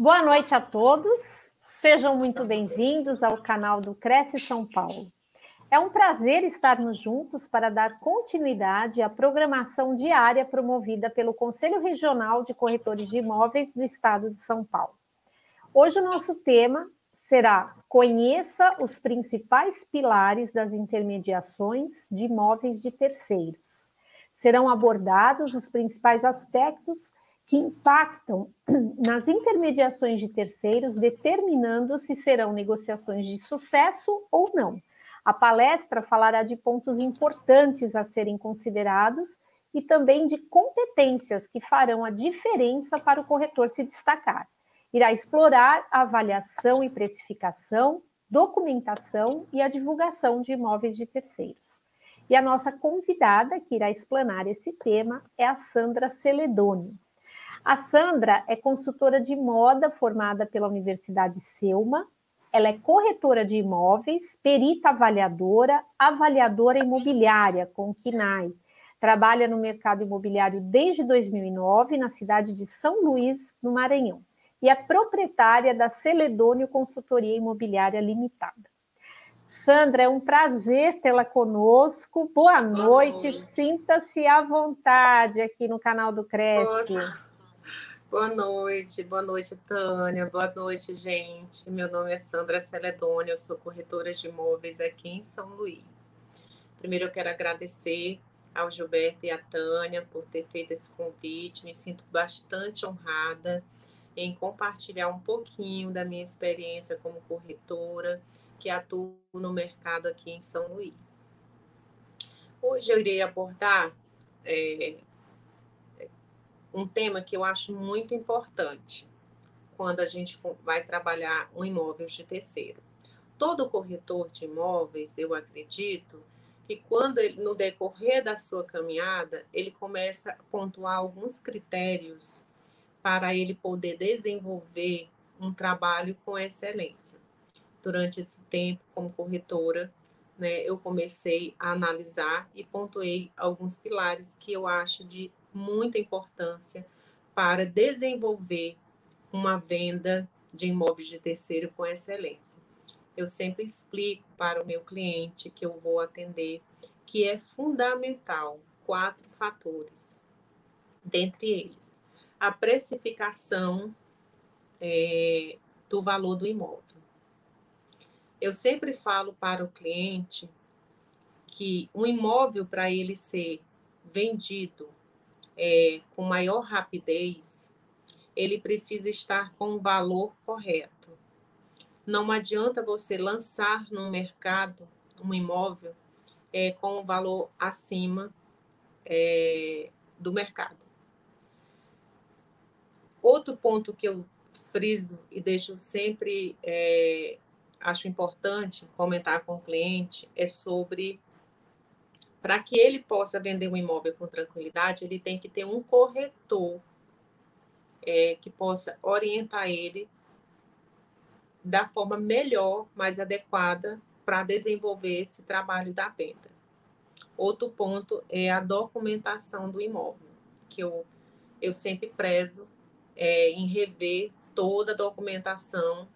Boa noite a todos. Sejam muito bem-vindos ao canal do Cresce São Paulo. É um prazer estarmos juntos para dar continuidade à programação diária promovida pelo Conselho Regional de Corretores de Imóveis do Estado de São Paulo. Hoje o nosso tema será Conheça os principais pilares das intermediações de imóveis de terceiros serão abordados os principais aspectos que impactam nas intermediações de terceiros, determinando se serão negociações de sucesso ou não. A palestra falará de pontos importantes a serem considerados e também de competências que farão a diferença para o corretor se destacar. Irá explorar a avaliação e precificação, documentação e a divulgação de imóveis de terceiros. E a nossa convidada que irá explanar esse tema é a Sandra Celedoni. A Sandra é consultora de moda formada pela Universidade Selma. Ela é corretora de imóveis, perita avaliadora, avaliadora imobiliária com KINAI. Trabalha no mercado imobiliário desde 2009 na cidade de São Luís, no Maranhão. E é proprietária da Celedônio Consultoria Imobiliária Limitada. Sandra, é um prazer tê-la conosco. Boa, Boa noite. noite. Sinta-se à vontade aqui no canal do Cresce. Boa... Boa noite, boa noite, Tânia. Boa noite, gente. Meu nome é Sandra Celedônia, eu sou corretora de imóveis aqui em São Luís. Primeiro, eu quero agradecer ao Gilberto e à Tânia por ter feito esse convite. Me sinto bastante honrada em compartilhar um pouquinho da minha experiência como corretora que atuo no mercado aqui em São Luís. Hoje eu irei abordar é, um tema que eu acho muito importante quando a gente vai trabalhar um imóvel de terceiro. Todo corretor de imóveis, eu acredito, que quando ele, no decorrer da sua caminhada, ele começa a pontuar alguns critérios para ele poder desenvolver um trabalho com excelência durante esse tempo como corretora, né, eu comecei a analisar e pontuei alguns pilares que eu acho de muita importância para desenvolver uma venda de imóveis de terceiro com excelência. Eu sempre explico para o meu cliente que eu vou atender que é fundamental quatro fatores, dentre eles a precificação é, do valor do imóvel. Eu sempre falo para o cliente que um imóvel, para ele ser vendido é, com maior rapidez, ele precisa estar com o valor correto. Não adianta você lançar no mercado um imóvel é, com o valor acima é, do mercado. Outro ponto que eu friso e deixo sempre é, acho importante comentar com o cliente é sobre para que ele possa vender um imóvel com tranquilidade, ele tem que ter um corretor é, que possa orientar ele da forma melhor, mais adequada para desenvolver esse trabalho da venda. Outro ponto é a documentação do imóvel, que eu, eu sempre prezo é, em rever toda a documentação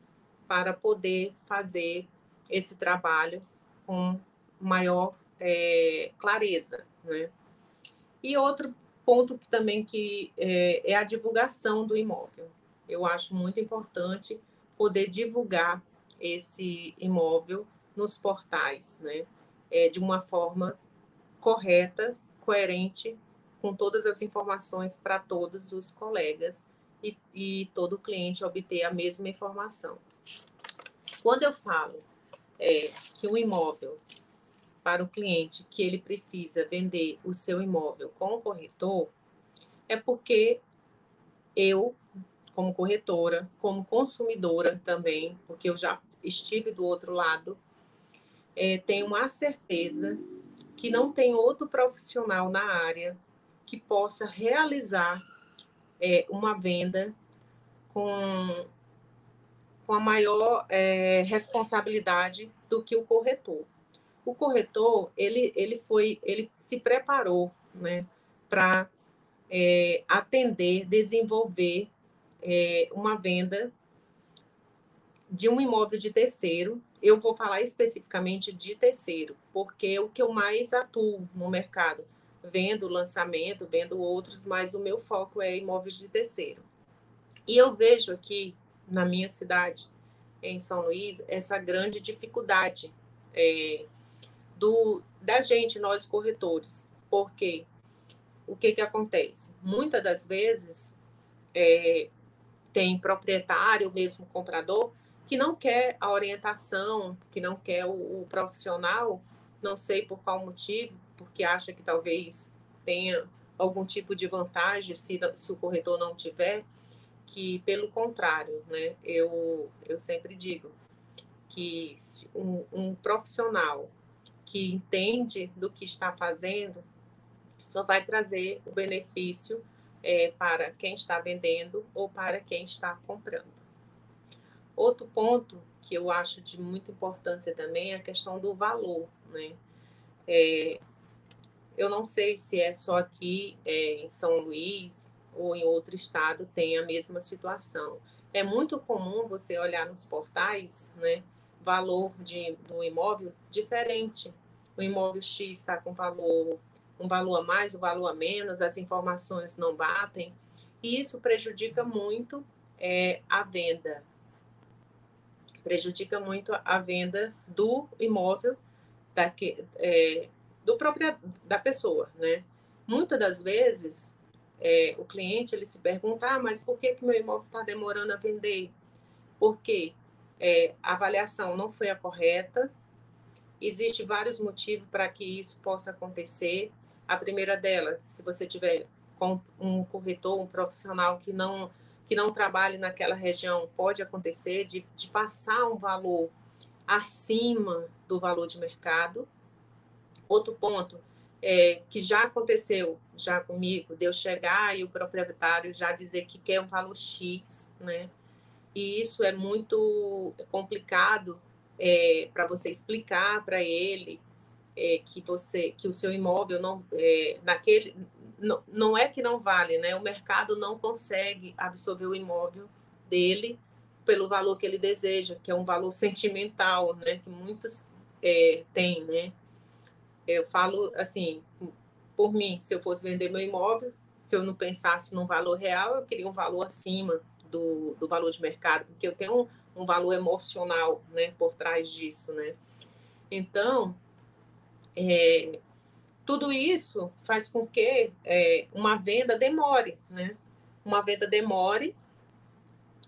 para poder fazer esse trabalho com maior é, clareza, né? E outro ponto que também que é, é, a divulgação do imóvel. Eu acho muito importante poder divulgar esse imóvel nos portais, né? É, de uma forma correta, coerente, com todas as informações para todos os colegas e, e todo cliente obter a mesma informação. Quando eu falo é, que um imóvel para o cliente que ele precisa vender o seu imóvel com o corretor, é porque eu, como corretora, como consumidora também, porque eu já estive do outro lado, é, tenho a certeza que não tem outro profissional na área que possa realizar é, uma venda com, com a maior é, responsabilidade do que o corretor. O corretor ele, ele foi ele se preparou né, para é, atender, desenvolver é, uma venda de um imóvel de terceiro. Eu vou falar especificamente de terceiro, porque é o que eu mais atuo no mercado, vendo lançamento, vendo outros, mas o meu foco é imóveis de terceiro. E eu vejo aqui na minha cidade, em São Luís, essa grande dificuldade é, do da gente, nós corretores, porque o que, que acontece? Muitas das vezes é, tem proprietário, mesmo comprador, que não quer a orientação, que não quer o, o profissional, não sei por qual motivo, porque acha que talvez tenha algum tipo de vantagem se, se o corretor não tiver, que pelo contrário, né, eu, eu sempre digo que um, um profissional que entende do que está fazendo só vai trazer o benefício é, para quem está vendendo ou para quem está comprando. Outro ponto que eu acho de muita importância também é a questão do valor, né? É, eu não sei se é só aqui é, em São Luís ou em outro estado tem a mesma situação. É muito comum você olhar nos portais, né, valor de, do imóvel diferente. O imóvel X está com valor um valor a mais, um valor a menos, as informações não batem, e isso prejudica muito é, a venda. Prejudica muito a venda do imóvel da, é, do próprio, da pessoa, né? Muitas das vezes, é, o cliente ele se pergunta, ah, mas por que, que meu imóvel está demorando a vender? Porque é, a avaliação não foi a correta, Existem vários motivos para que isso possa acontecer. A primeira delas, se você tiver com um corretor, um profissional que não que não trabalhe naquela região, pode acontecer de, de passar um valor acima do valor de mercado. Outro ponto é, que já aconteceu já comigo, de eu chegar e o proprietário já dizer que quer um valor X, né? E isso é muito complicado é, para você explicar para ele é, que você que o seu imóvel não é, naquele não, não é que não vale, né? O mercado não consegue absorver o imóvel dele pelo valor que ele deseja, que é um valor sentimental, né? Que muitos é, têm, né? Eu falo assim, por mim, se eu fosse vender meu imóvel, se eu não pensasse num valor real, eu queria um valor acima do, do valor de mercado, porque eu tenho um, um valor emocional, né, por trás disso, né? Então, é, tudo isso faz com que é, uma venda demore, né? Uma venda demore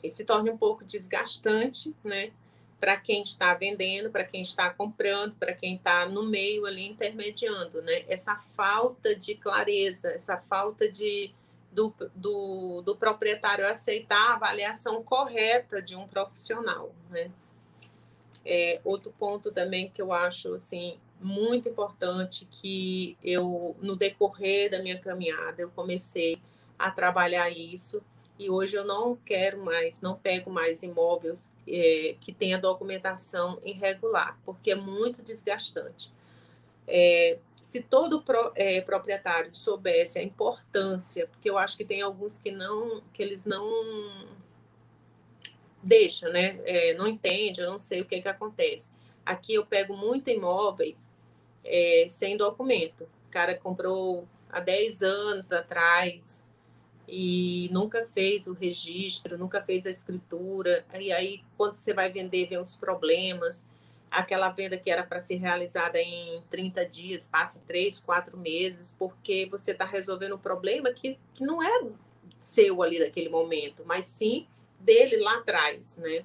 e se torne um pouco desgastante, né? Para quem está vendendo, para quem está comprando, para quem está no meio ali intermediando, né? Essa falta de clareza, essa falta de, do, do, do proprietário aceitar a avaliação correta de um profissional, né? É, outro ponto também que eu acho assim muito importante que eu, no decorrer da minha caminhada, eu comecei a trabalhar isso e hoje eu não quero mais, não pego mais imóveis é, que tenha documentação irregular, porque é muito desgastante. É, se todo pro, é, proprietário soubesse a importância, porque eu acho que tem alguns que não, que eles não deixam, né? É, não entende, eu não sei o que que acontece. Aqui eu pego muito imóveis é, sem documento. O cara comprou há 10 anos atrás e nunca fez o registro, nunca fez a escritura. E aí, quando você vai vender, vem os problemas. Aquela venda que era para ser realizada em 30 dias, passa 3, 4 meses, porque você está resolvendo um problema que, que não é seu ali naquele momento, mas sim dele lá atrás, né?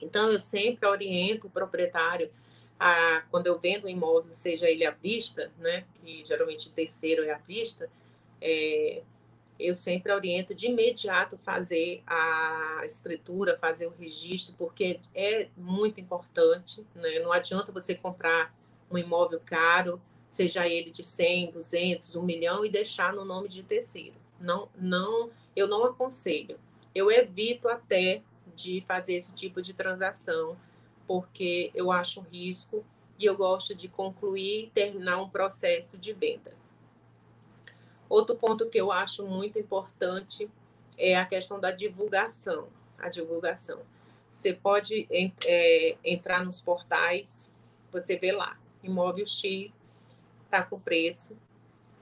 Então, eu sempre oriento o proprietário a, quando eu vendo um imóvel, seja ele à vista, né, que geralmente terceiro é à vista, é, eu sempre oriento de imediato fazer a escritura, fazer o registro, porque é muito importante. Né? Não adianta você comprar um imóvel caro, seja ele de 100, 200, 1 milhão, e deixar no nome de terceiro. Não, não, eu não aconselho. Eu evito até de fazer esse tipo de transação, porque eu acho um risco e eu gosto de concluir e terminar um processo de venda. Outro ponto que eu acho muito importante é a questão da divulgação. A divulgação. Você pode é, entrar nos portais, você vê lá, imóvel X está com preço,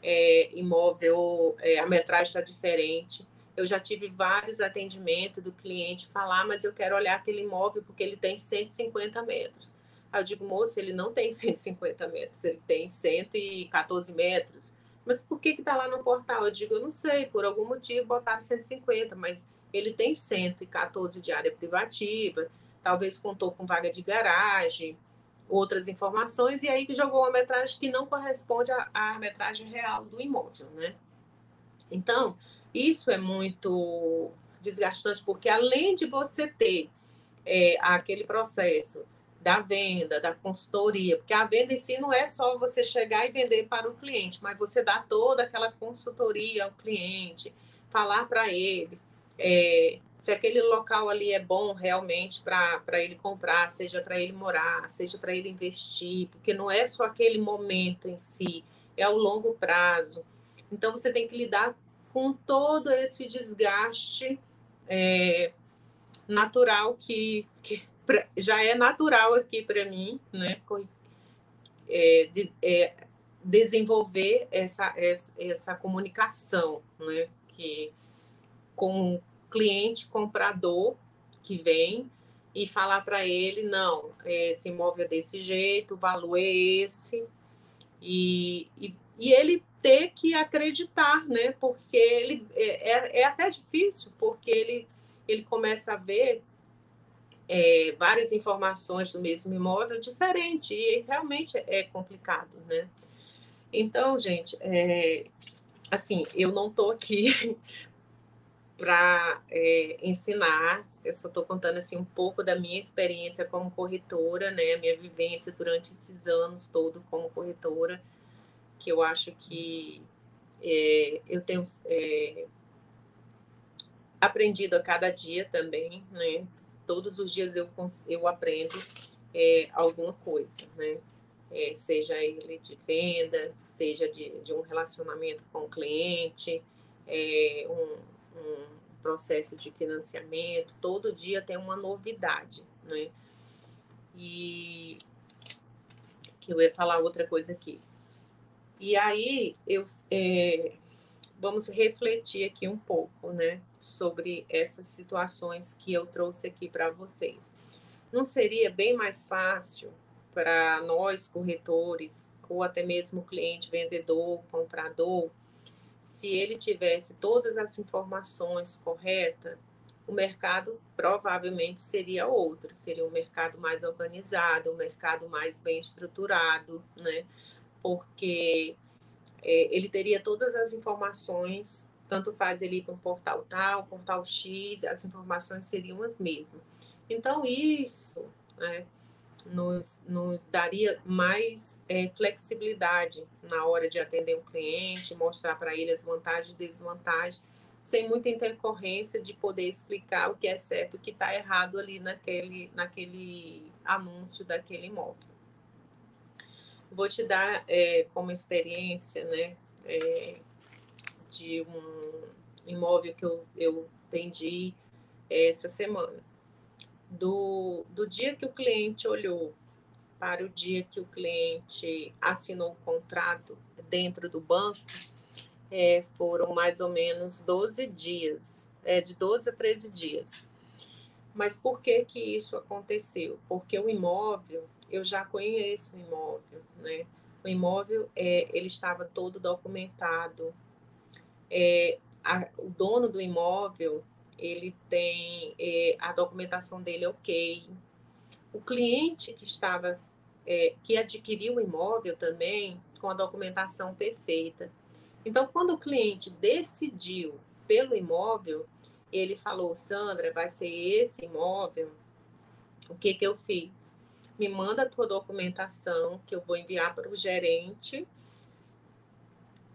é, imóvel, é, a metragem está diferente. Eu já tive vários atendimentos do cliente falar, mas eu quero olhar aquele imóvel porque ele tem 150 metros. Aí eu digo, moço, ele não tem 150 metros, ele tem 114 metros. Mas por que está lá no portal? Eu digo, eu não sei, por algum motivo botaram 150, mas ele tem 114 de área privativa, talvez contou com vaga de garagem, outras informações, e aí jogou uma metragem que não corresponde à, à metragem real do imóvel, né? Então, isso é muito desgastante, porque além de você ter é, aquele processo da venda, da consultoria, porque a venda em si não é só você chegar e vender para o cliente, mas você dá toda aquela consultoria ao cliente, falar para ele é, se aquele local ali é bom realmente para ele comprar, seja para ele morar, seja para ele investir, porque não é só aquele momento em si, é ao longo prazo. Então você tem que lidar com todo esse desgaste é, natural que, que já é natural aqui para mim, né? É, de, é, desenvolver essa, essa, essa comunicação, né? Que com o cliente comprador que vem e falar para ele não, esse imóvel é desse jeito, o valor é esse e, e, e ele ter que acreditar, né? Porque ele é, é, é até difícil, porque ele ele começa a ver é, várias informações do mesmo imóvel diferente e realmente é complicado, né? Então, gente, é, assim, eu não estou aqui para é, ensinar, eu só estou contando assim um pouco da minha experiência como corretora, né? Minha vivência durante esses anos todo como corretora, que eu acho que é, eu tenho é, aprendido a cada dia também, né? Todos os dias eu, eu aprendo é, alguma coisa, né? É, seja ele de venda, seja de, de um relacionamento com o cliente, é, um, um, processo de financiamento, todo dia tem uma novidade, né? E que eu ia falar outra coisa aqui. E aí eu é, vamos refletir aqui um pouco, né, sobre essas situações que eu trouxe aqui para vocês. Não seria bem mais fácil para nós corretores ou até mesmo cliente vendedor, comprador, se ele tivesse todas as informações corretas, o mercado provavelmente seria outro, seria um mercado mais organizado, um mercado mais bem estruturado, né? Porque é, ele teria todas as informações, tanto faz ele ir para um portal tal, portal X, as informações seriam as mesmas. Então, isso né, nos, nos daria mais é, flexibilidade na hora de atender um cliente, mostrar para ele as vantagens e desvantagens, sem muita intercorrência de poder explicar o que é certo o que está errado ali naquele, naquele anúncio daquele imóvel. Vou te dar é, como experiência, né, é, de um imóvel que eu, eu vendi essa semana. Do, do dia que o cliente olhou para o dia que o cliente assinou o contrato dentro do banco, é, foram mais ou menos 12 dias, é, de 12 a 13 dias. Mas por que que isso aconteceu? Porque o imóvel eu já conheço o imóvel, né? O imóvel, é, ele estava todo documentado. É, a, o dono do imóvel, ele tem é, a documentação dele ok. O cliente que estava, é, que adquiriu o imóvel também, com a documentação perfeita. Então, quando o cliente decidiu pelo imóvel, ele falou, Sandra, vai ser esse imóvel. O que que eu fiz? Me manda a tua documentação que eu vou enviar para o gerente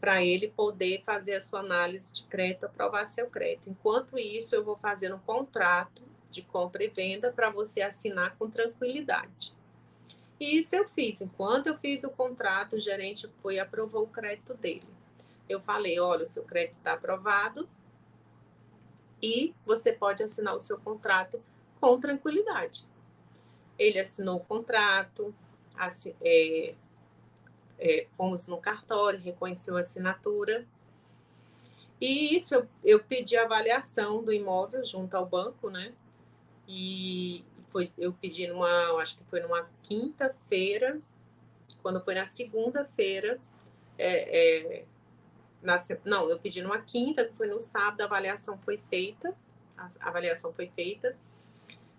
para ele poder fazer a sua análise de crédito, aprovar seu crédito. Enquanto isso, eu vou fazer um contrato de compra e venda para você assinar com tranquilidade. E isso eu fiz. Enquanto eu fiz o contrato, o gerente foi e aprovou o crédito dele. Eu falei: olha, o seu crédito está aprovado e você pode assinar o seu contrato com tranquilidade. Ele assinou o contrato, é, é, fomos no cartório, reconheceu a assinatura. E isso eu, eu pedi avaliação do imóvel junto ao banco, né? E foi, eu pedi numa, acho que foi numa quinta-feira, quando foi na segunda-feira, é, é, não, eu pedi numa quinta, que foi no sábado, a avaliação foi feita, a avaliação foi feita.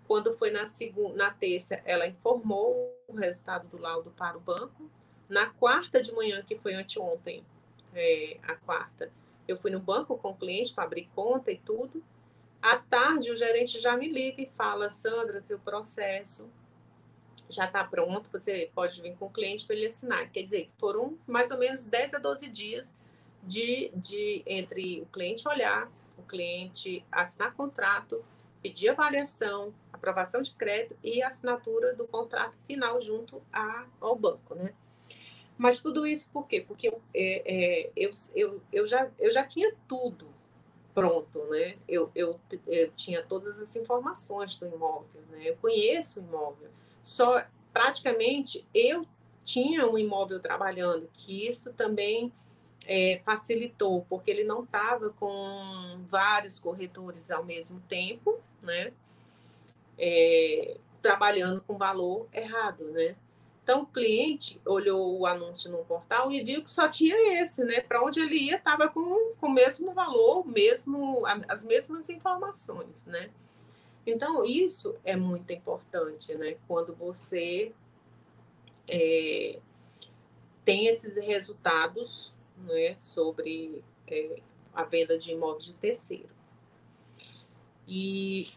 Quando foi na segunda, na terça, ela informou o resultado do laudo para o banco. Na quarta de manhã, que foi anteontem, é, a quarta, eu fui no banco com o cliente para abrir conta e tudo. À tarde, o gerente já me liga e fala: Sandra, seu processo já está pronto, você pode vir com o cliente para ele assinar. Quer dizer, foram mais ou menos 10 a 12 dias de, de entre o cliente olhar, o cliente assinar contrato, pedir avaliação, aprovação de crédito e assinatura do contrato final junto a, ao banco, né? Mas tudo isso por quê? Porque eu, é, é, eu, eu, eu, já, eu já tinha tudo pronto, né? Eu, eu, eu tinha todas as informações do imóvel, né? Eu conheço o imóvel. Só praticamente eu tinha um imóvel trabalhando, que isso também é, facilitou, porque ele não estava com vários corretores ao mesmo tempo, né? É, trabalhando com valor errado, né? Então, o cliente olhou o anúncio no portal e viu que só tinha esse, né? Para onde ele ia, estava com, com o mesmo valor, mesmo, as mesmas informações, né? Então, isso é muito importante, né? Quando você é, tem esses resultados né, sobre é, a venda de imóveis de terceiro. E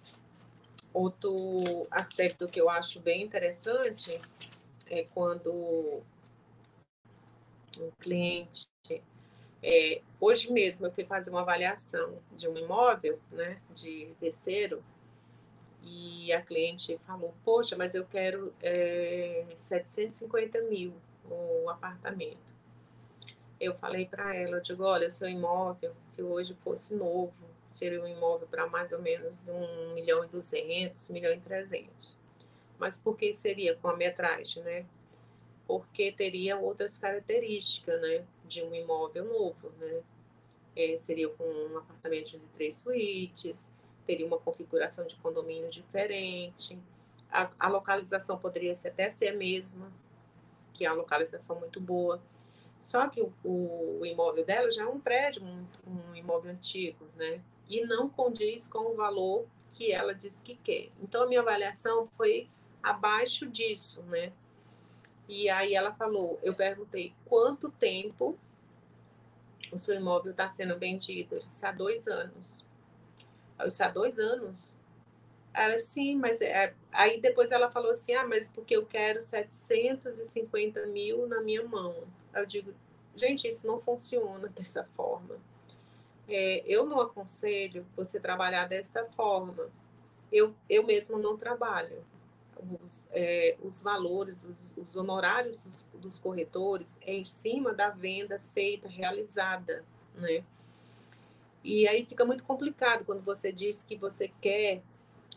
outro aspecto que eu acho bem interessante é quando um cliente. É, hoje mesmo eu fui fazer uma avaliação de um imóvel, né, de terceiro, e a cliente falou: Poxa, mas eu quero é, 750 mil o apartamento. Eu falei para ela: Eu digo, olha, o seu imóvel, se hoje fosse novo, seria um imóvel para mais ou menos 1 milhão e 200, 1 milhão e 300. Mas por que seria com a metragem, né? Porque teria outras características, né? De um imóvel novo, né? É, seria com um apartamento de três suítes, teria uma configuração de condomínio diferente, a, a localização poderia ser, até ser a mesma, que é uma localização muito boa. Só que o, o, imóvel dela já é um prédio, um, um imóvel antigo, né? E não condiz com o valor que ela disse que quer. Então, a minha avaliação foi abaixo disso, né? E aí ela falou, eu perguntei quanto tempo o seu imóvel está sendo vendido. Ele disse, há dois anos. Eu disse, há dois anos? Ela, sim, mas é... aí depois ela falou assim, ah, mas porque eu quero 750 mil na minha mão. Eu digo, gente, isso não funciona dessa forma. É, eu não aconselho você trabalhar desta forma. Eu, eu mesmo não trabalho os, é, os valores, os, os honorários dos, dos, corretores é em cima da venda feita, realizada, né? E aí fica muito complicado quando você diz que você quer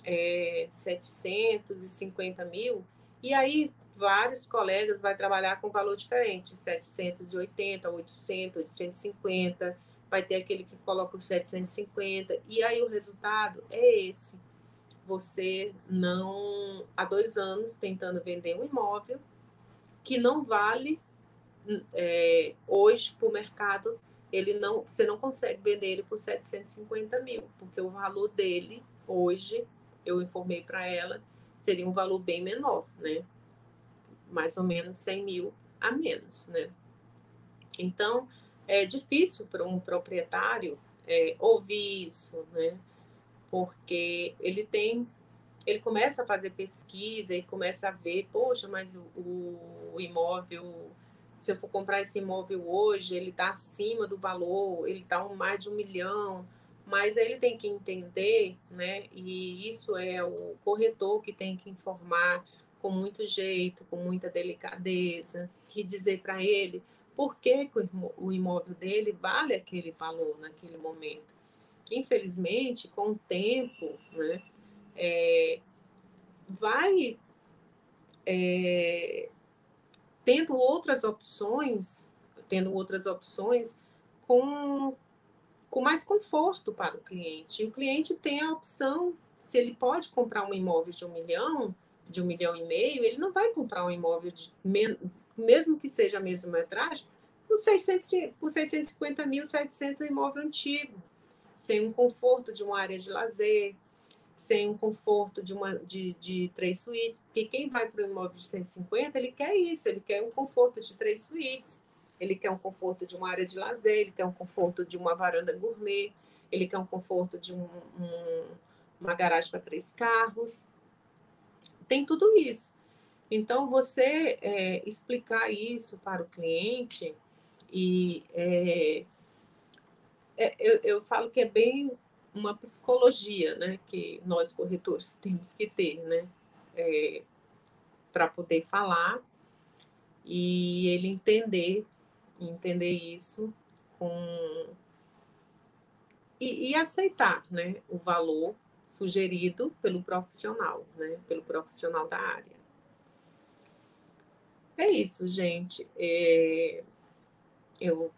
é, 750 mil, e aí vários colegas vai trabalhar com valor diferente, 780, 800, 850, vai ter aquele que coloca os 750, e aí o resultado é esse você não, há dois anos, tentando vender um imóvel que não vale é, hoje para o mercado, ele não, você não consegue vender ele por 750 mil, porque o valor dele hoje, eu informei para ela, seria um valor bem menor, né? Mais ou menos 100 mil a menos, né? Então, é difícil para um proprietário é, ouvir isso, né? Porque ele tem, ele começa a fazer pesquisa e começa a ver, poxa, mas o, o imóvel, se eu for comprar esse imóvel hoje, ele está acima do valor, ele está um mais de um milhão, mas ele tem que entender, né? E isso é o corretor que tem que informar com muito jeito, com muita delicadeza, e dizer para ele por que, o imóvel dele vale aquele valor naquele momento. Infelizmente, com o tempo, né, é, vai é, tendo outras opções, tendo outras opções com, com mais conforto para o cliente. E o cliente tem a opção, se ele pode comprar um imóvel de um milhão, de um milhão e meio, ele não vai comprar um imóvel de mesmo que seja a mesma metragem, por, 600, por 650 mil, 700 um imóvel antigo, sem um conforto de uma área de lazer, sem um conforto de, uma, de, de três suítes, porque quem vai para o imóvel de 150, ele quer isso, ele quer um conforto de três suítes, ele quer um conforto de uma área de lazer, ele quer um conforto de uma varanda gourmet, ele quer um conforto de um, um, uma garagem para três carros. Tem tudo isso. Então, você é, explicar isso para o cliente, e é, é, eu, eu falo que é bem uma psicologia né, que nós corretores temos que ter né, é, para poder falar e ele entender, entender isso com e, e, aceitar né, o valor sugerido pelo profissional, né, pelo profissional da área. É isso, gente. É, eu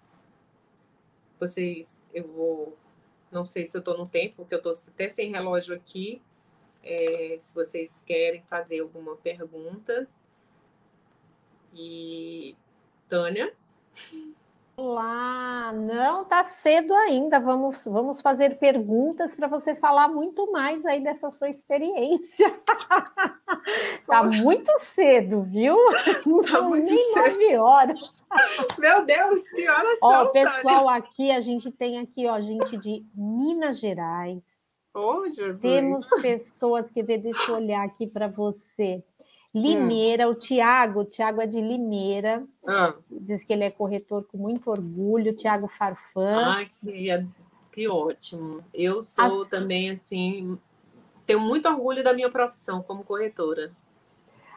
vocês, eu vou, não sei se eu estou no tempo, porque eu estou até sem relógio aqui. É, se vocês querem fazer alguma pergunta. E Tânia? Olá, não tá cedo ainda. Vamos, vamos fazer perguntas para você falar muito mais aí dessa sua experiência. tá muito cedo, viu? Não tá são nem nove horas. Meu Deus, que horas ó, são? pessoal, Tânia? aqui a gente tem aqui, ó, gente de Minas Gerais. Oh, Jesus. Temos pessoas que deixa eu olhar aqui para você. Limeira, hum. o Tiago, o Tiago é de Limeira, ah. diz que ele é corretor com muito orgulho, Tiago Farfã. Ai, que, que ótimo. Eu sou As... também, assim, tenho muito orgulho da minha profissão como corretora.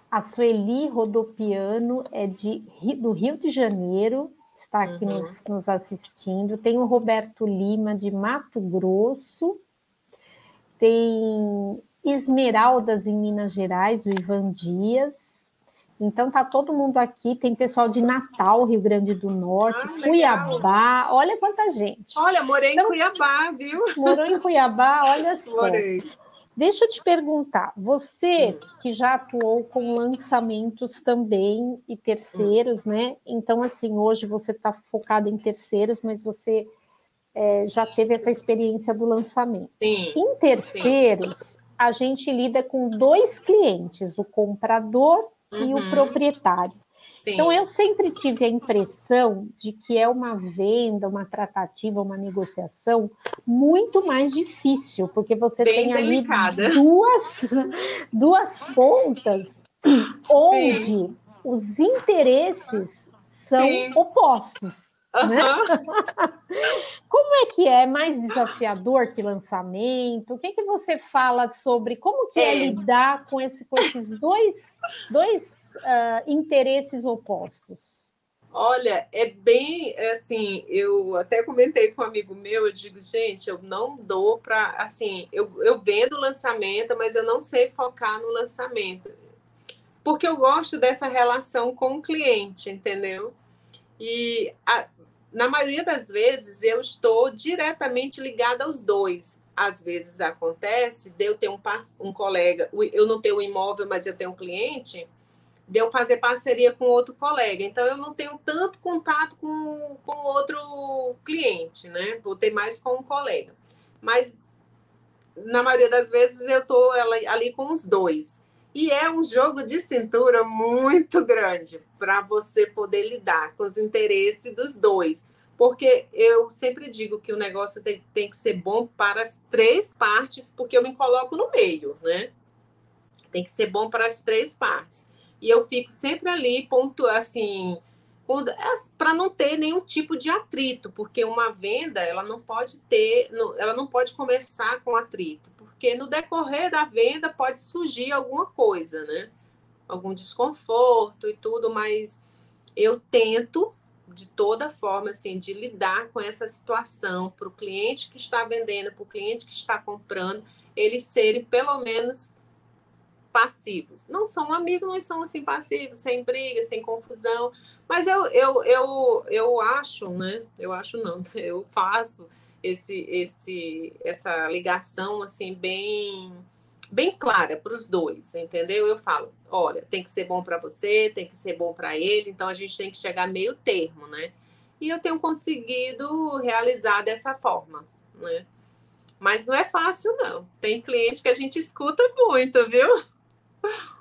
A Sueli Rodopiano é de, do Rio de Janeiro, está aqui uhum. nos, nos assistindo. Tem o Roberto Lima, de Mato Grosso. Tem Esmeraldas, em Minas Gerais, o Ivan Dias. Então tá todo mundo aqui, tem pessoal de Natal, Rio Grande do Norte, ah, Cuiabá, olha quanta gente. Olha, morei então, em Cuiabá, viu? Morou em Cuiabá, olha só. Morei. Deixa eu te perguntar, você hum. que já atuou com lançamentos também e terceiros, hum. né? Então, assim, hoje você está focado em terceiros, mas você é, já teve essa experiência do lançamento. Sim. Em terceiros, Sim a gente lida com dois clientes, o comprador uhum. e o uhum. proprietário. Sim. Então, eu sempre tive a impressão de que é uma venda, uma tratativa, uma negociação muito mais difícil, porque você Bem tem ali duas, duas pontas onde Sim. os interesses são Sim. opostos. Né? como é que é mais desafiador que lançamento? O que, que você fala sobre como que é, é lidar com, esse, com esses dois, dois uh, interesses opostos? Olha, é bem assim, eu até comentei com um amigo meu, eu digo, gente, eu não dou para assim, eu, eu vendo lançamento, mas eu não sei focar no lançamento. Porque eu gosto dessa relação com o cliente, entendeu? E a, na maioria das vezes, eu estou diretamente ligada aos dois. Às vezes acontece de eu ter um, um colega, eu não tenho um imóvel, mas eu tenho um cliente, de eu fazer parceria com outro colega. Então, eu não tenho tanto contato com, com outro cliente, né? Vou ter mais com um colega. Mas, na maioria das vezes, eu estou ali com os dois. E é um jogo de cintura muito grande para você poder lidar com os interesses dos dois. porque eu sempre digo que o negócio tem, tem que ser bom para as três partes, porque eu me coloco no meio, né? Tem que ser bom para as três partes. E eu fico sempre ali, ponto assim, para não ter nenhum tipo de atrito, porque uma venda ela não pode ter, ela não pode começar com atrito, porque no decorrer da venda pode surgir alguma coisa, né? Algum desconforto e tudo, mas eu tento de toda forma, assim, de lidar com essa situação para o cliente que está vendendo, para o cliente que está comprando, eles serem pelo menos passivos. Não são amigos, mas são assim passivos, sem briga, sem confusão. Mas eu, eu, eu, eu acho, né? Eu acho não, eu faço esse, esse, essa ligação assim bem bem clara para os dois, entendeu? Eu falo, olha, tem que ser bom para você, tem que ser bom para ele, então a gente tem que chegar meio termo, né? E eu tenho conseguido realizar dessa forma, né? Mas não é fácil, não. Tem cliente que a gente escuta muito, viu?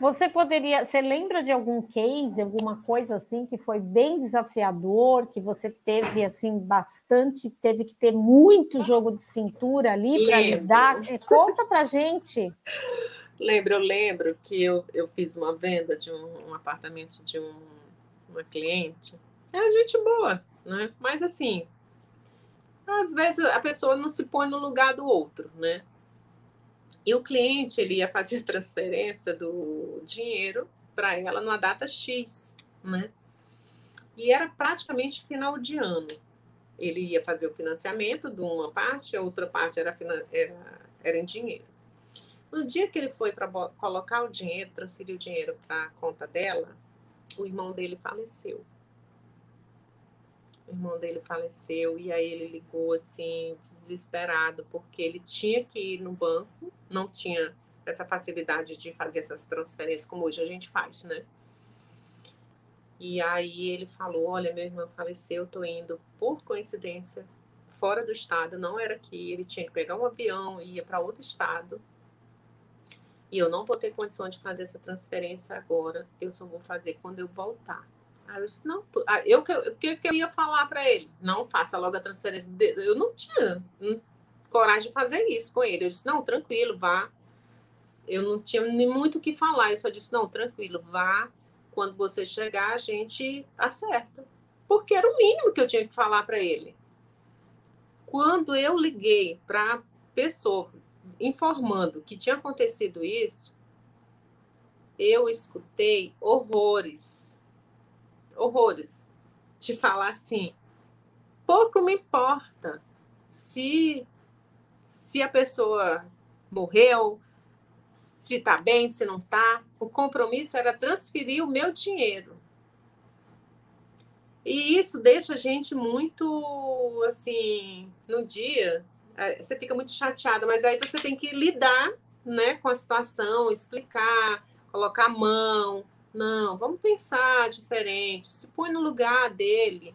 Você poderia, você lembra de algum case, alguma coisa assim que foi bem desafiador, que você teve assim bastante, teve que ter muito jogo de cintura ali para lidar? É, conta para gente. Lembro, eu lembro que eu, eu fiz uma venda de um, um apartamento de um, uma cliente. É gente boa, né? Mas assim, às vezes a pessoa não se põe no lugar do outro, né? E o cliente ele ia fazer a transferência do dinheiro para ela numa data X, né? E era praticamente final de ano. Ele ia fazer o financiamento de uma parte, a outra parte era, era, era em dinheiro. No dia que ele foi para colocar o dinheiro, transferir o dinheiro para a conta dela, o irmão dele faleceu o irmão dele faleceu e aí ele ligou assim desesperado porque ele tinha que ir no banco, não tinha essa facilidade de fazer essas transferências como hoje a gente faz, né? E aí ele falou: "Olha, meu irmão faleceu, eu tô indo por coincidência fora do estado, não era aqui, ele tinha que pegar um avião e ia para outro estado. E eu não vou ter condições de fazer essa transferência agora, eu só vou fazer quando eu voltar." Aí eu disse, não, ah, eu que, que eu ia falar para ele? Não faça logo a transferência. Eu não tinha coragem de fazer isso com ele. Eu disse, não, tranquilo, vá. Eu não tinha nem muito o que falar. Eu só disse, não, tranquilo, vá. Quando você chegar, a gente acerta. Porque era o mínimo que eu tinha que falar para ele. Quando eu liguei para a pessoa informando que tinha acontecido isso, eu escutei horrores horrores de falar assim, pouco me importa se se a pessoa morreu, se está bem, se não está. O compromisso era transferir o meu dinheiro. E isso deixa a gente muito assim no dia. É, você fica muito chateada, mas aí você tem que lidar né, com a situação, explicar, colocar a mão, não, vamos pensar diferente. Se põe no lugar dele.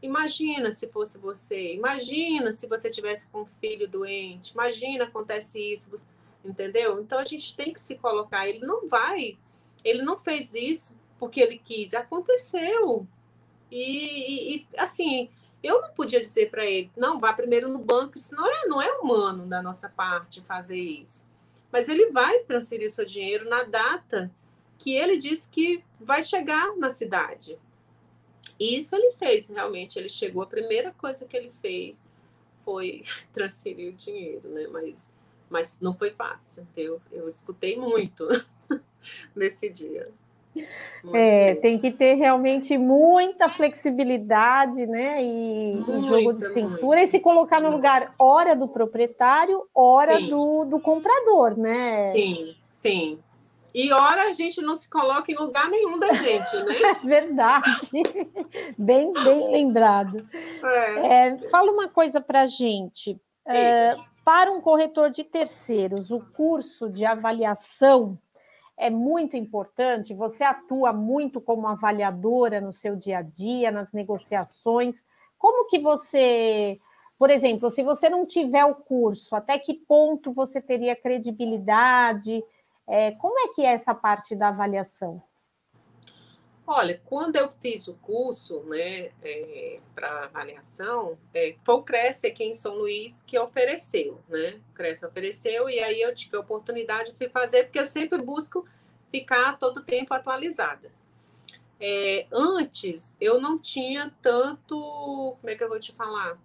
Imagina se fosse você. Imagina se você tivesse com um filho doente. Imagina acontece isso. Você... Entendeu? Então a gente tem que se colocar. Ele não vai. Ele não fez isso porque ele quis. Aconteceu. E, e assim, eu não podia dizer para ele, não, vá primeiro no banco. Isso não é, não é humano da nossa parte fazer isso. Mas ele vai transferir seu dinheiro na data que ele disse que vai chegar na cidade. E isso ele fez, realmente. Ele chegou, a primeira coisa que ele fez foi transferir o dinheiro, né? Mas, mas não foi fácil. Eu, eu escutei muito nesse dia. é, tem que ter realmente muita flexibilidade, né? E, e jogo de cintura e se colocar no lugar hora do proprietário, hora do, do comprador, né? Sim, sim. E ora a gente não se coloca em lugar nenhum da gente, né? É verdade. bem, bem lembrado. É. É, fala uma coisa para a gente. É, para um corretor de terceiros, o curso de avaliação é muito importante. Você atua muito como avaliadora no seu dia a dia, nas negociações. Como que você, por exemplo, se você não tiver o curso, até que ponto você teria credibilidade? É, como é que é essa parte da avaliação? Olha, quando eu fiz o curso, né, é, para avaliação, é, foi o Cresce aqui em São Luís que ofereceu, né? O Cresce ofereceu e aí eu tive a oportunidade de fazer, porque eu sempre busco ficar todo tempo atualizada. É, antes, eu não tinha tanto, como é que eu vou te falar?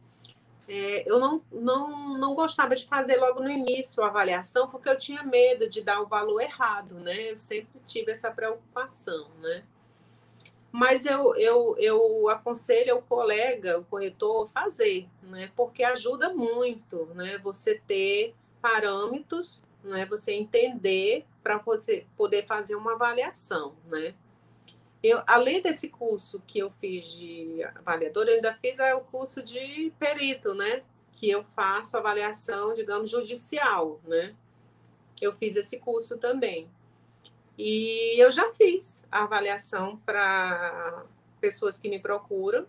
É, eu não, não, não gostava de fazer logo no início a avaliação, porque eu tinha medo de dar o valor errado, né? Eu sempre tive essa preocupação, né? mas eu, eu, eu aconselho o colega, o corretor, fazer, né? porque ajuda muito né? você ter parâmetros, né? você entender para você poder fazer uma avaliação. Né? Eu, além desse curso que eu fiz de avaliador, eu ainda fiz o curso de perito, né? que eu faço avaliação, digamos, judicial. Né? Eu fiz esse curso também. E eu já fiz a avaliação para pessoas que me procuram.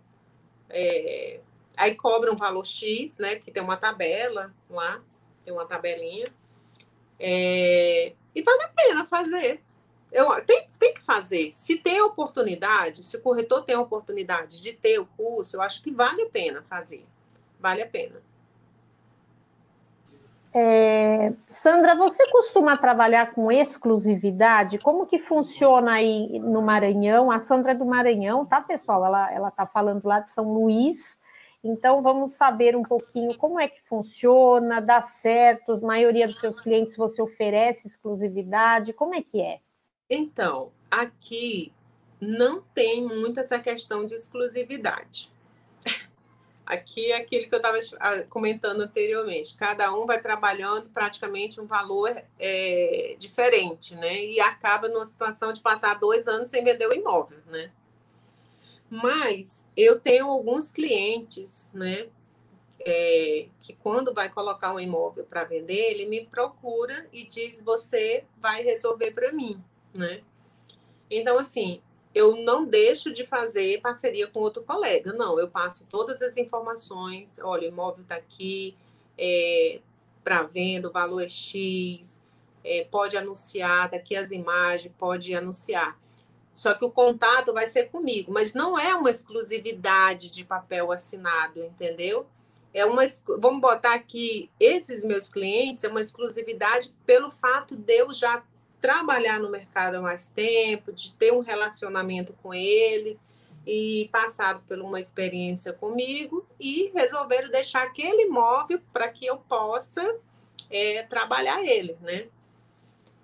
É, aí cobra um valor X, né? Que tem uma tabela lá, tem uma tabelinha. É, e vale a pena fazer. Eu, tem, tem que fazer. Se tem oportunidade, se o corretor tem a oportunidade de ter o curso, eu acho que vale a pena fazer. Vale a pena. É, Sandra, você costuma trabalhar com exclusividade? Como que funciona aí no Maranhão? A Sandra é do Maranhão, tá, pessoal? Ela ela está falando lá de São Luís. Então, vamos saber um pouquinho como é que funciona, dá certo, a maioria dos seus clientes você oferece exclusividade, como é que é? Então, aqui não tem muito essa questão de exclusividade. Aqui é aquilo que eu estava comentando anteriormente. Cada um vai trabalhando praticamente um valor é, diferente, né? E acaba numa situação de passar dois anos sem vender o imóvel, né? Mas eu tenho alguns clientes, né? É, que quando vai colocar um imóvel para vender, ele me procura e diz: Você vai resolver para mim, né? Então, assim, eu não deixo de fazer parceria com outro colega. Não, eu passo todas as informações. Olha, o imóvel está aqui é, para venda, o valor é X, é, pode anunciar, daqui as imagens, pode anunciar. Só que o contato vai ser comigo, mas não é uma exclusividade de papel assinado, entendeu? É uma, vamos botar aqui, esses meus clientes, é uma exclusividade pelo fato de eu já trabalhar no mercado há mais tempo, de ter um relacionamento com eles e passado por uma experiência comigo e resolveram deixar aquele imóvel para que eu possa é, trabalhar ele, né?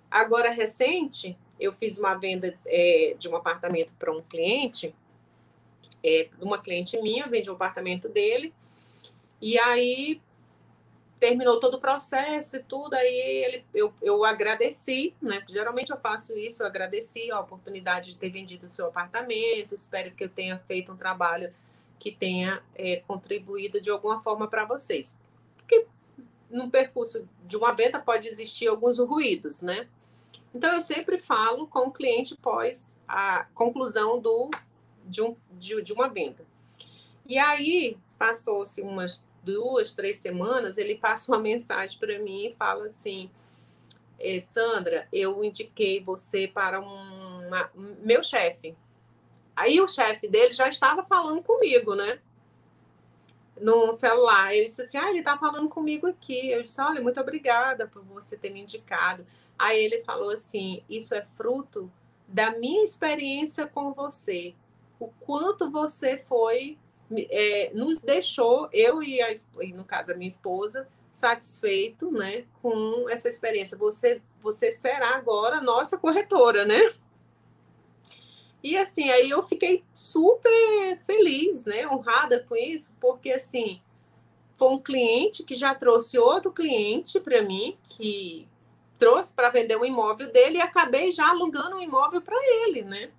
Agora, recente, eu fiz uma venda é, de um apartamento para um cliente, é, uma cliente minha, vendi o um apartamento dele, e aí terminou todo o processo e tudo, aí ele, eu, eu agradeci, né? Geralmente eu faço isso, eu agradeci a oportunidade de ter vendido o seu apartamento, espero que eu tenha feito um trabalho que tenha é, contribuído de alguma forma para vocês. Porque no percurso de uma venda pode existir alguns ruídos, né? Então eu sempre falo com o cliente pós a conclusão do, de, um, de, de uma venda. E aí passou-se umas duas, três semanas, ele passa uma mensagem para mim e fala assim: eh, Sandra, eu indiquei você para uma, meu chefe. Aí o chefe dele já estava falando comigo, né? No celular. Eu disse assim: Ah, ele está falando comigo aqui. Eu disse: Olha, muito obrigada por você ter me indicado. Aí ele falou assim: Isso é fruto da minha experiência com você. O quanto você foi é, nos deixou, eu e, a, no caso, a minha esposa, satisfeito né, com essa experiência. Você, você será agora nossa corretora, né? E assim, aí eu fiquei super feliz, né, honrada com isso, porque assim, foi um cliente que já trouxe outro cliente para mim, que trouxe para vender o um imóvel dele e acabei já alugando um imóvel para ele, né?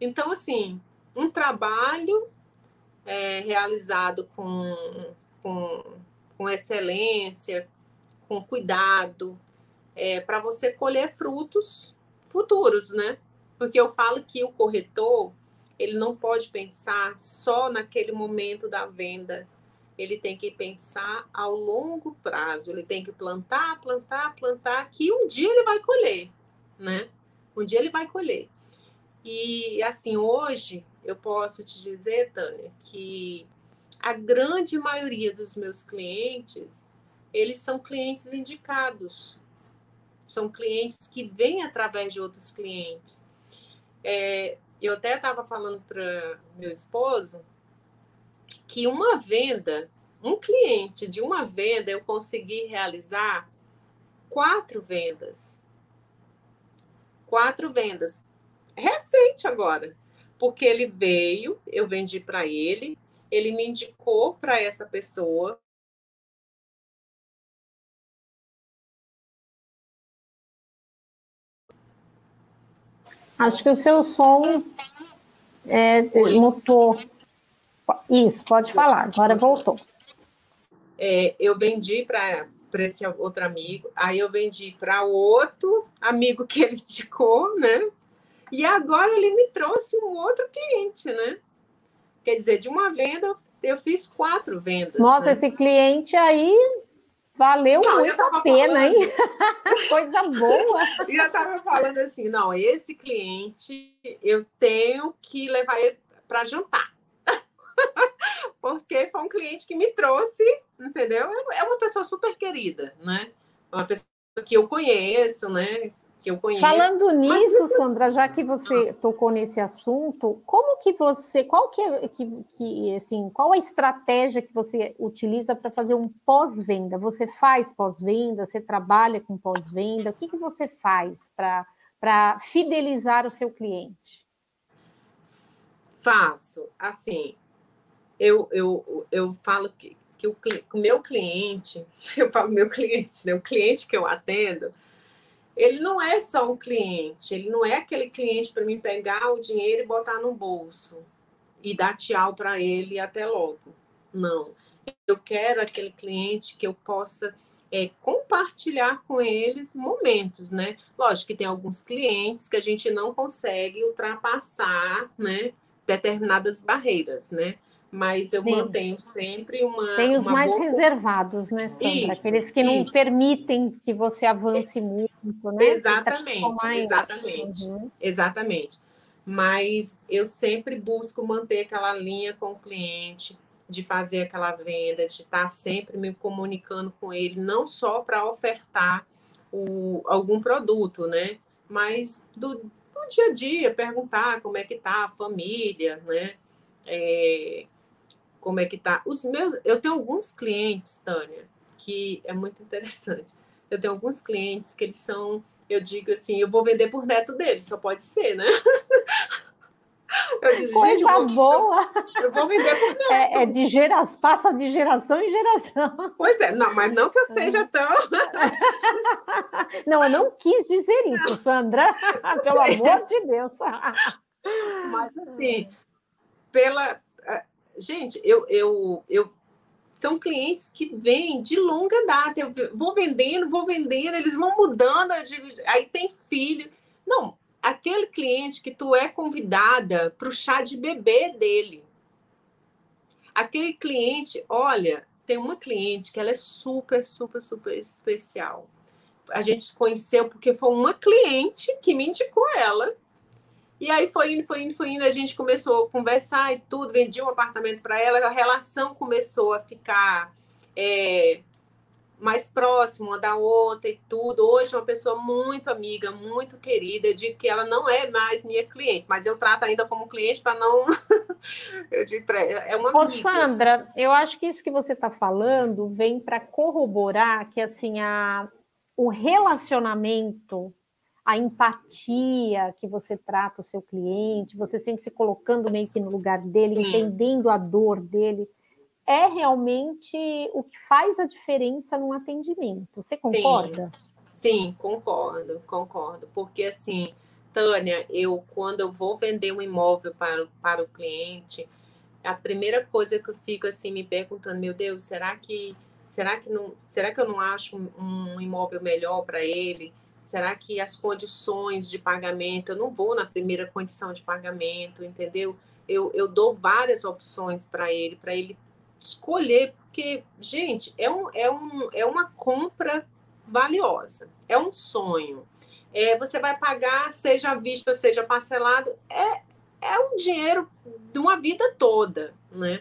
Então, assim, um trabalho é, realizado com, com, com excelência, com cuidado, é, para você colher frutos futuros, né? Porque eu falo que o corretor ele não pode pensar só naquele momento da venda, ele tem que pensar ao longo prazo, ele tem que plantar, plantar, plantar, que um dia ele vai colher, né? Um dia ele vai colher. E assim, hoje eu posso te dizer, Tânia, que a grande maioria dos meus clientes, eles são clientes indicados. São clientes que vêm através de outros clientes. É, eu até estava falando para meu esposo que uma venda, um cliente de uma venda, eu consegui realizar quatro vendas. Quatro vendas. Recente agora. Porque ele veio, eu vendi para ele, ele me indicou para essa pessoa. Acho que o seu som é, mutou. Isso, pode falar, agora voltou. É, eu vendi para esse outro amigo, aí eu vendi para outro amigo que ele indicou, né? E agora ele me trouxe um outro cliente, né? Quer dizer, de uma venda, eu fiz quatro vendas. Nossa, né? esse cliente aí valeu não, muito a pena, falando... hein? Coisa boa. E eu estava falando assim: não, esse cliente eu tenho que levar ele para jantar. Porque foi um cliente que me trouxe, entendeu? É uma pessoa super querida, né? Uma pessoa que eu conheço, né? Que eu conheço. Falando nisso, mas... Sandra, já que você tocou nesse assunto, como que você, qual que, é, que, que assim, qual a estratégia que você utiliza para fazer um pós-venda? Você faz pós-venda? Você trabalha com pós-venda? O que, que você faz para fidelizar o seu cliente? Faço, assim, eu, eu, eu falo que, que o, o meu cliente, eu falo meu cliente, né? O cliente que eu atendo, ele não é só um cliente, ele não é aquele cliente para mim pegar o dinheiro e botar no bolso e dar tchau para ele até logo. Não. Eu quero aquele cliente que eu possa é, compartilhar com eles momentos, né? Lógico que tem alguns clientes que a gente não consegue ultrapassar, né? Determinadas barreiras, né? mas eu Sim. mantenho sempre uma. Tem os uma mais boa... reservados, né, Sandra? Isso, Aqueles que não isso. permitem que você avance muito, né? Exatamente, exatamente, uhum. exatamente. Mas eu sempre busco manter aquela linha com o cliente, de fazer aquela venda, de estar sempre me comunicando com ele, não só para ofertar o, algum produto, né? Mas do, do dia a dia, perguntar como é que tá a família, né? É, como é que tá. Os meus, eu tenho alguns clientes, Tânia, que é muito interessante. Eu tenho alguns clientes que eles são, eu digo assim, eu vou vender por neto deles, só pode ser, né? Eu disse, Coisa eu vou, boa! Eu, eu, vou vender por neto. É, é de geração, passa de geração em geração. Pois é, não, mas não que eu seja tão. Não, eu não quis dizer isso, Sandra. Pelo amor de Deus. Mas assim, pela, gente, eu, eu, eu são clientes que vêm de longa data. Eu vou vendendo, vou vendendo, eles vão mudando, digo, aí tem filho. Não, aquele cliente que tu é convidada para o chá de bebê dele. Aquele cliente, olha, tem uma cliente que ela é super, super, super especial. A gente conheceu porque foi uma cliente que me indicou ela e aí foi indo, foi indo, foi indo, a gente começou a conversar e tudo, vendi um apartamento para ela, a relação começou a ficar é, mais próxima uma da outra e tudo. Hoje é uma pessoa muito amiga, muito querida. Eu digo que ela não é mais minha cliente, mas eu trato ainda como cliente para não. eu digo pra é uma Ô, amiga. Sandra, eu acho que isso que você está falando vem para corroborar que assim a, o relacionamento a empatia que você trata o seu cliente, você sempre se colocando meio que no lugar dele, Sim. entendendo a dor dele, é realmente o que faz a diferença no atendimento. Você concorda? Sim, Sim concordo, concordo. Porque assim, Tânia, eu quando eu vou vender um imóvel para, para o cliente, a primeira coisa que eu fico assim me perguntando, meu Deus, será que será que não, será que eu não acho um imóvel melhor para ele? Será que as condições de pagamento, eu não vou na primeira condição de pagamento, entendeu? Eu, eu dou várias opções para ele, para ele escolher, porque, gente, é, um, é, um, é uma compra valiosa, é um sonho. é, você vai pagar, seja à vista, seja parcelado, é, é um dinheiro de uma vida toda, né?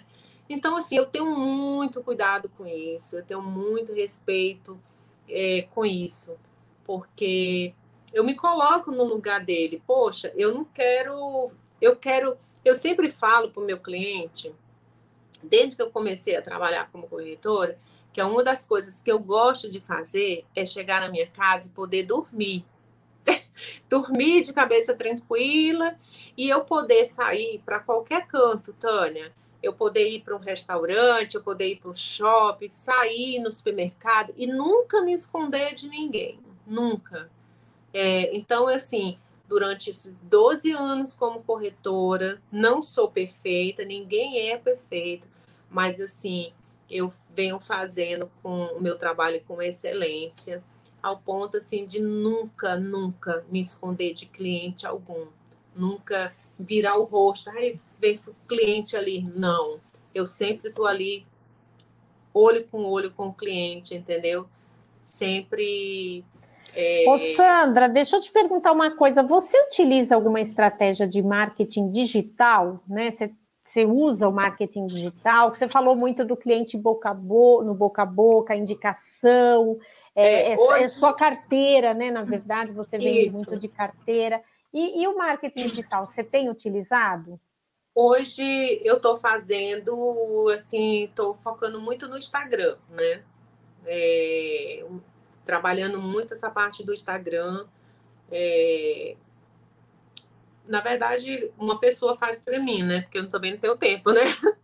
Então, assim, eu tenho muito cuidado com isso, eu tenho muito respeito é, com isso, porque eu me coloco no lugar dele. Poxa, eu não quero, eu quero, eu sempre falo para o meu cliente, desde que eu comecei a trabalhar como corretora, que é uma das coisas que eu gosto de fazer é chegar na minha casa e poder dormir. dormir de cabeça tranquila e eu poder sair para qualquer canto, Tânia eu poder ir para um restaurante, eu poder ir para um shopping, sair no supermercado e nunca me esconder de ninguém, nunca. É, então, assim, durante esses 12 anos como corretora, não sou perfeita, ninguém é perfeito, mas assim, eu venho fazendo com o meu trabalho com excelência, ao ponto assim de nunca, nunca me esconder de cliente algum, nunca virar o rosto, ai, vem cliente ali. Não. Eu sempre estou ali, olho com olho com o cliente, entendeu? Sempre. É... Ô, Sandra, deixa eu te perguntar uma coisa. Você utiliza alguma estratégia de marketing digital, né? Você, você usa o marketing digital? Você falou muito do cliente boca a boca, no boca a boca, indicação, é, é, é hoje... é sua carteira, né? Na verdade, você vende Isso. muito de carteira. E, e o marketing digital, você tem utilizado? Hoje eu estou fazendo, assim, estou focando muito no Instagram, né? É, trabalhando muito essa parte do Instagram. É, na verdade, uma pessoa faz para mim, né? Porque eu também não tenho tempo, né?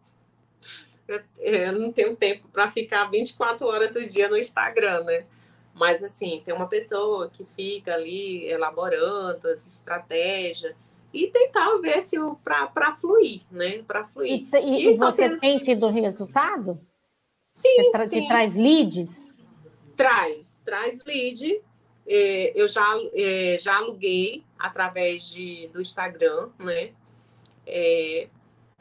Eu, não tenho tempo para ficar 24 horas do dia no Instagram, né? Mas, assim, tem uma pessoa que fica ali elaborando as estratégias e tentar ver se para fluir, né? Para fluir. E, e, e você tendo... tem tido resultado? Sim, você tra sim. traz leads? Traz, traz lead. É, eu já, é, já aluguei através de, do Instagram, né? É,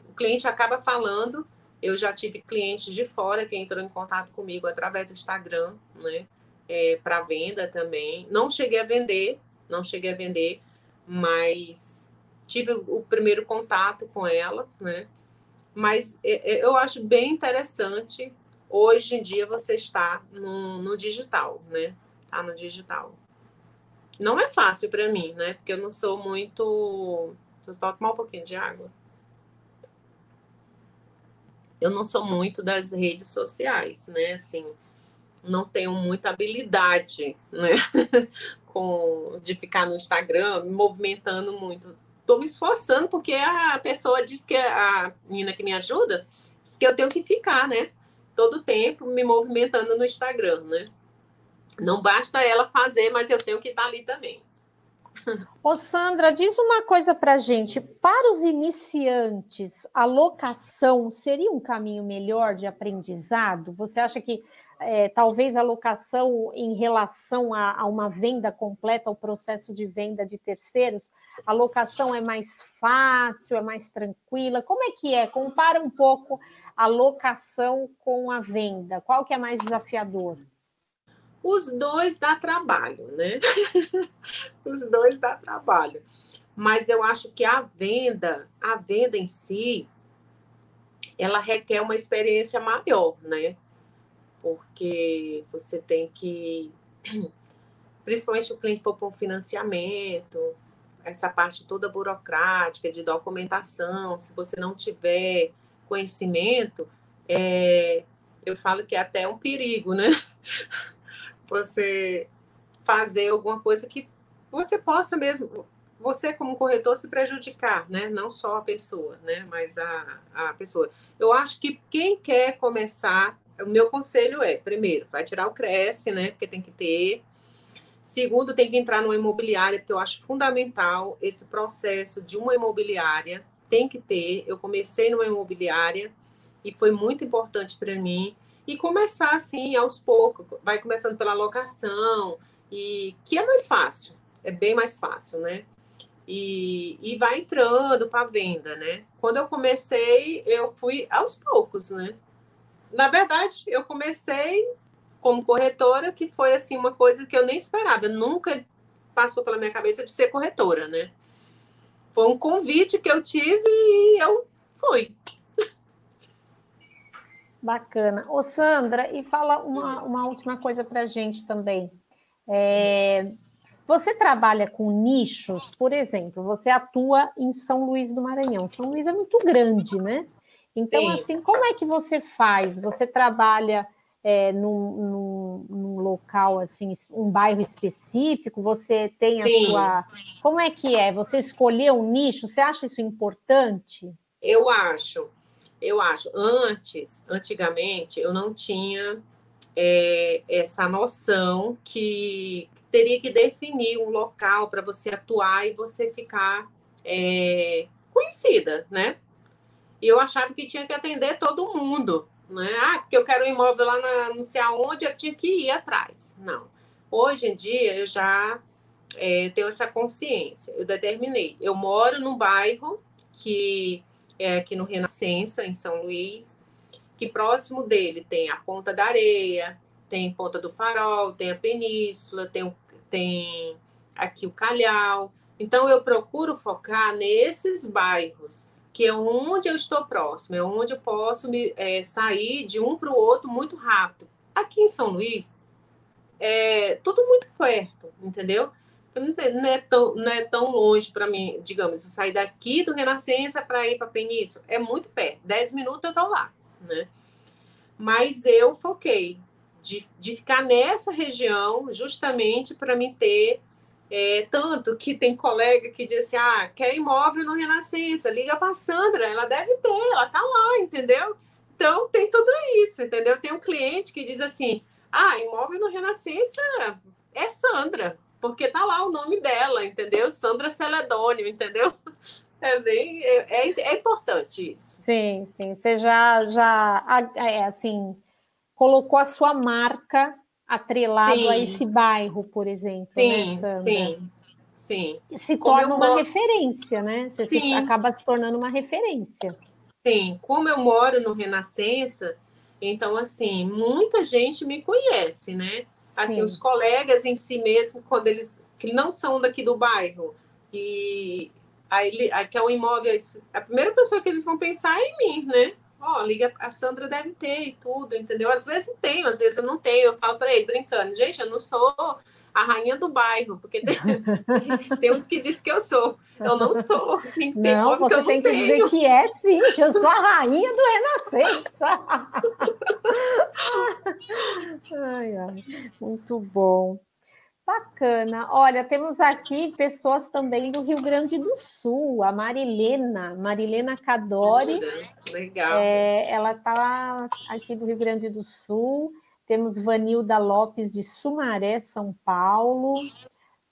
o cliente acaba falando. Eu já tive clientes de fora que entrou em contato comigo através do Instagram, né? É, para venda também. Não cheguei a vender, não cheguei a vender, mas tive o primeiro contato com ela, né? Mas é, é, eu acho bem interessante hoje em dia você está no, no digital, né? Tá no digital. Não é fácil para mim, né? Porque eu não sou muito. Deixa eu só tomar um pouquinho de água. Eu não sou muito das redes sociais, né? Assim, não tenho muita habilidade, né? Com de ficar no Instagram, me movimentando muito estou me esforçando, porque a pessoa diz que a menina que me ajuda diz que eu tenho que ficar, né? Todo tempo me movimentando no Instagram, né? Não basta ela fazer, mas eu tenho que estar ali também. Ô Sandra, diz uma coisa para gente. Para os iniciantes, a locação seria um caminho melhor de aprendizado? Você acha que é, talvez a locação em relação a, a, uma venda completa, ao processo de venda de terceiros, a locação é mais fácil, é mais tranquila? Como é que é? Compara um pouco a locação com a venda. Qual que é mais desafiador? Os dois dá trabalho, né? Os dois dá trabalho. Mas eu acho que a venda, a venda em si, ela requer uma experiência maior, né? porque você tem que, principalmente o cliente for um financiamento, essa parte toda burocrática de documentação, se você não tiver conhecimento, é, eu falo que é até um perigo, né? Você fazer alguma coisa que você possa mesmo, você como corretor se prejudicar, né? Não só a pessoa, né? Mas a, a pessoa. Eu acho que quem quer começar o meu conselho é, primeiro, vai tirar o Cresce, né? Porque tem que ter. Segundo, tem que entrar numa imobiliária, porque eu acho fundamental esse processo de uma imobiliária. Tem que ter. Eu comecei numa imobiliária e foi muito importante para mim. E começar assim, aos poucos, vai começando pela locação, e que é mais fácil, é bem mais fácil, né? E, e vai entrando para venda, né? Quando eu comecei, eu fui aos poucos, né? na verdade, eu comecei como corretora, que foi assim uma coisa que eu nem esperava. Nunca passou pela minha cabeça de ser corretora, né? Foi um convite que eu tive e eu fui. Bacana. Ô, Sandra, e fala uma, uma última coisa para a gente também. É, você trabalha com nichos, por exemplo, você atua em São Luís do Maranhão. São Luís é muito grande, né? Então, Sim. assim, como é que você faz? Você trabalha é, num, num, num, local, assim, um bairro específico? Você tem a Sim. sua. Como é que é? Você escolheu um nicho? Você acha isso importante? Eu acho. Eu acho. Antes, antigamente, eu não tinha é, essa noção que teria que definir um local para você atuar e você ficar é, conhecida, né? E eu achava que tinha que atender todo mundo, né? Ah, porque eu quero um imóvel lá na, não sei aonde, eu tinha que ir atrás. Não. Hoje em dia, eu já é, tenho essa consciência. Eu determinei. Eu moro num bairro que é aqui no Renascença, em São Luís, que próximo dele tem a Ponta da Areia, tem Ponta do Farol, tem a Península, tem, tem aqui o Calhau. Então, eu procuro focar nesses bairros que é onde eu estou próximo, é onde eu posso me, é, sair de um para o outro muito rápido. Aqui em São Luís, é tudo muito perto, entendeu? Não é tão, não é tão longe para mim, digamos, eu sair daqui do Renascença para ir para Península, é muito perto, 10 minutos eu estou lá, né? Mas eu foquei de, de ficar nessa região justamente para me ter é, tanto que tem colega que diz assim: ah, quer imóvel no Renascença, liga para Sandra, ela deve ter, ela tá lá, entendeu? Então tem tudo isso, entendeu? Tem um cliente que diz assim: ah, imóvel no Renascença é Sandra, porque tá lá o nome dela, entendeu? Sandra Celedônio, entendeu? É bem, é, é, é importante isso. Sim, sim. Você já, já é, assim, colocou a sua marca atrelado sim. a esse bairro, por exemplo. Sim, né, sim, sim. Se Como torna uma moro... referência, né? Você sim. Se, acaba se tornando uma referência. Sim, como eu moro no Renascença, então, assim, muita gente me conhece, né? Assim, sim. os colegas em si mesmo, quando eles que não são daqui do bairro, e aí, aí que é um imóvel, a primeira pessoa que eles vão pensar é em mim, né? ó, oh, liga, a Sandra deve ter e tudo, entendeu? Às vezes tenho, às vezes eu não tenho. Eu falo para ele, brincando, gente, eu não sou a rainha do bairro, porque tem, tem uns que dizem que eu sou. Eu não sou. Tem não, você que tem que dizer que é sim, que eu sou a rainha do Renascença. ai, ai, muito bom. Bacana. Olha, temos aqui pessoas também do Rio Grande do Sul, a Marilena, Marilena Cadori. Legal. É, ela está aqui do Rio Grande do Sul. Temos Vanilda Lopes de Sumaré, São Paulo.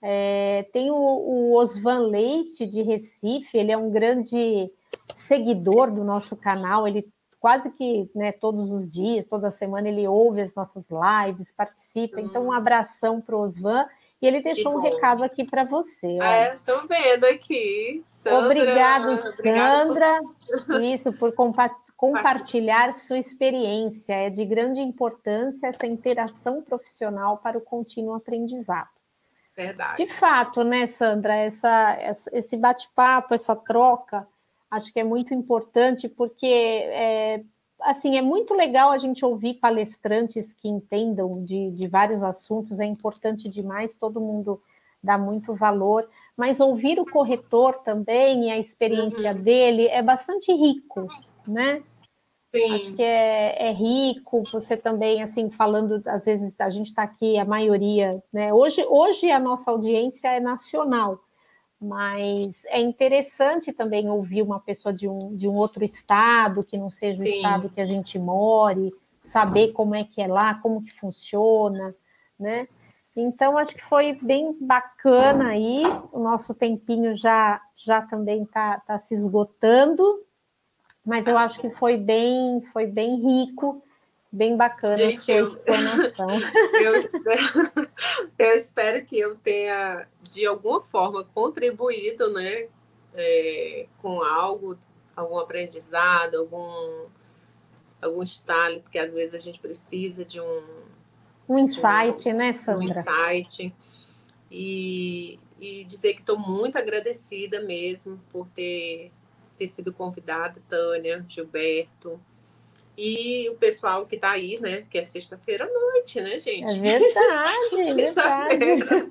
É, tem o, o Osvan Leite de Recife, ele é um grande seguidor do nosso canal, ele quase que né, todos os dias, toda semana, ele ouve as nossas lives, participa. Então, um hum. abração para o Osvan. E ele deixou um recado aqui para você. É, estou vendo aqui. Sandra, Obrigado, Sandra, por... isso, por compa compartilhar sua experiência. É de grande importância essa interação profissional para o contínuo aprendizado. Verdade. De fato, né, Sandra, essa, esse bate-papo, essa troca, acho que é muito importante, porque é, assim, é muito legal a gente ouvir palestrantes que entendam de, de vários assuntos, é importante demais, todo mundo dá muito valor, mas ouvir o corretor também e a experiência uhum. dele é bastante rico, né? Sim. Acho que é, é, rico, você também, assim, falando, às vezes a gente está aqui, a maioria, né? Hoje, hoje a nossa audiência é nacional, mas é interessante também ouvir uma pessoa de um, de um outro estado, que não seja Sim. o estado que a gente more, saber como é que é lá, como que funciona, né? Então, acho que foi bem bacana aí, o nosso tempinho já, já também está tá se esgotando, mas eu acho que foi bem, foi bem rico Bem bacana Gente, a sua eu, explanação. Eu espero, eu espero que eu tenha, de alguma forma, contribuído né, é, com algo, algum aprendizado, algum, algum estalo, porque às vezes a gente precisa de um... Um insight, um, né, Sandra? Um insight. E, e dizer que estou muito agradecida mesmo por ter, ter sido convidada, Tânia, Gilberto, e o pessoal que está aí, né? Que é sexta-feira à noite, né, gente? É verdade. É sexta-feira.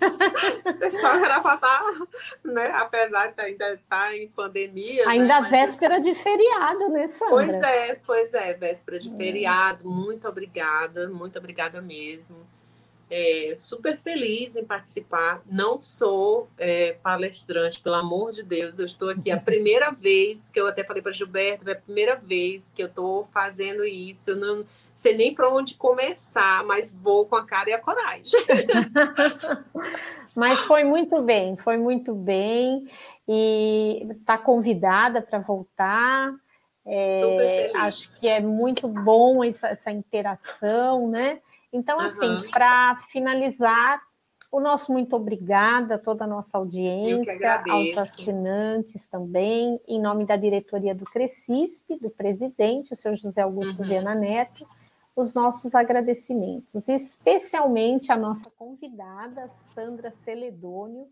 o pessoal era para estar, tá, né? Apesar de ainda estar tá em pandemia. Né, ainda né? véspera de feriado, né, Sandra? Pois é, pois é, véspera de é. feriado. Muito obrigada, muito obrigada mesmo é, super feliz em participar. Não sou é, palestrante, pelo amor de Deus. Eu estou aqui a primeira vez que eu até falei para Gilberto, é a primeira vez que eu estou fazendo isso. Eu não sei nem para onde começar, mas vou com a cara e a coragem. mas foi muito bem, foi muito bem e está convidada para voltar. É, acho que é muito bom essa, essa interação, né? Então, assim, uhum. para finalizar, o nosso muito obrigada a toda a nossa audiência, aos assinantes também, em nome da diretoria do Crescisp, do presidente, o senhor José Augusto uhum. Viana Neto, os nossos agradecimentos, especialmente a nossa convidada, Sandra Celedônio,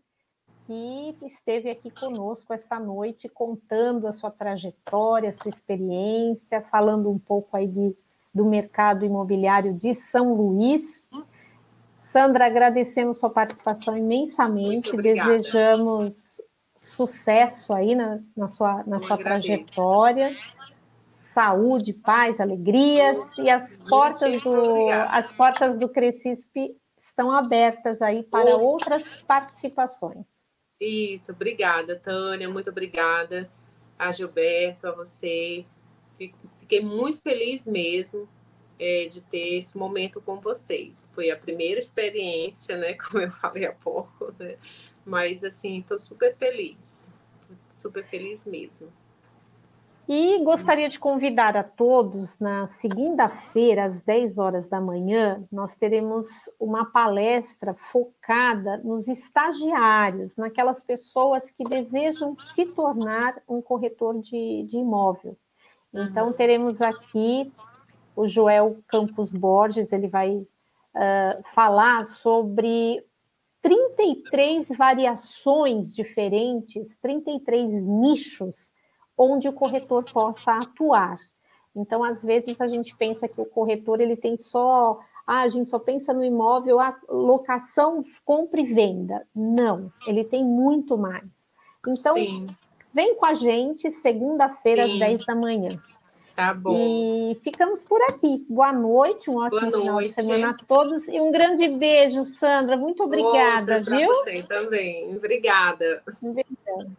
que esteve aqui conosco essa noite, contando a sua trajetória, a sua experiência, falando um pouco aí de do mercado imobiliário de São Luís. Sandra, agradecemos sua participação imensamente, desejamos sucesso aí na, na sua, na sua trajetória, saúde, paz, alegrias, e as portas, do, as portas do Crescisp estão abertas aí para outras participações. Isso, obrigada, Tânia, muito obrigada. A Gilberto, a você, Fiquei muito feliz mesmo é, de ter esse momento com vocês. Foi a primeira experiência, né? Como eu falei há pouco, né? Mas assim, estou super feliz, super feliz mesmo. E gostaria de convidar a todos, na segunda-feira, às 10 horas da manhã, nós teremos uma palestra focada nos estagiários, naquelas pessoas que desejam se tornar um corretor de, de imóvel. Então, teremos aqui o Joel Campos Borges, ele vai uh, falar sobre 33 variações diferentes, 33 nichos onde o corretor possa atuar. Então, às vezes a gente pensa que o corretor ele tem só, ah, a gente só pensa no imóvel, a locação, compra e venda. Não, ele tem muito mais. Então, Sim. Vem com a gente segunda-feira às 10 da manhã. Tá bom. E ficamos por aqui. Boa noite, um ótimo Boa final noite. de semana a todos e um grande beijo, Sandra. Muito obrigada, Outra viu? Você também. Obrigada. Um beijão.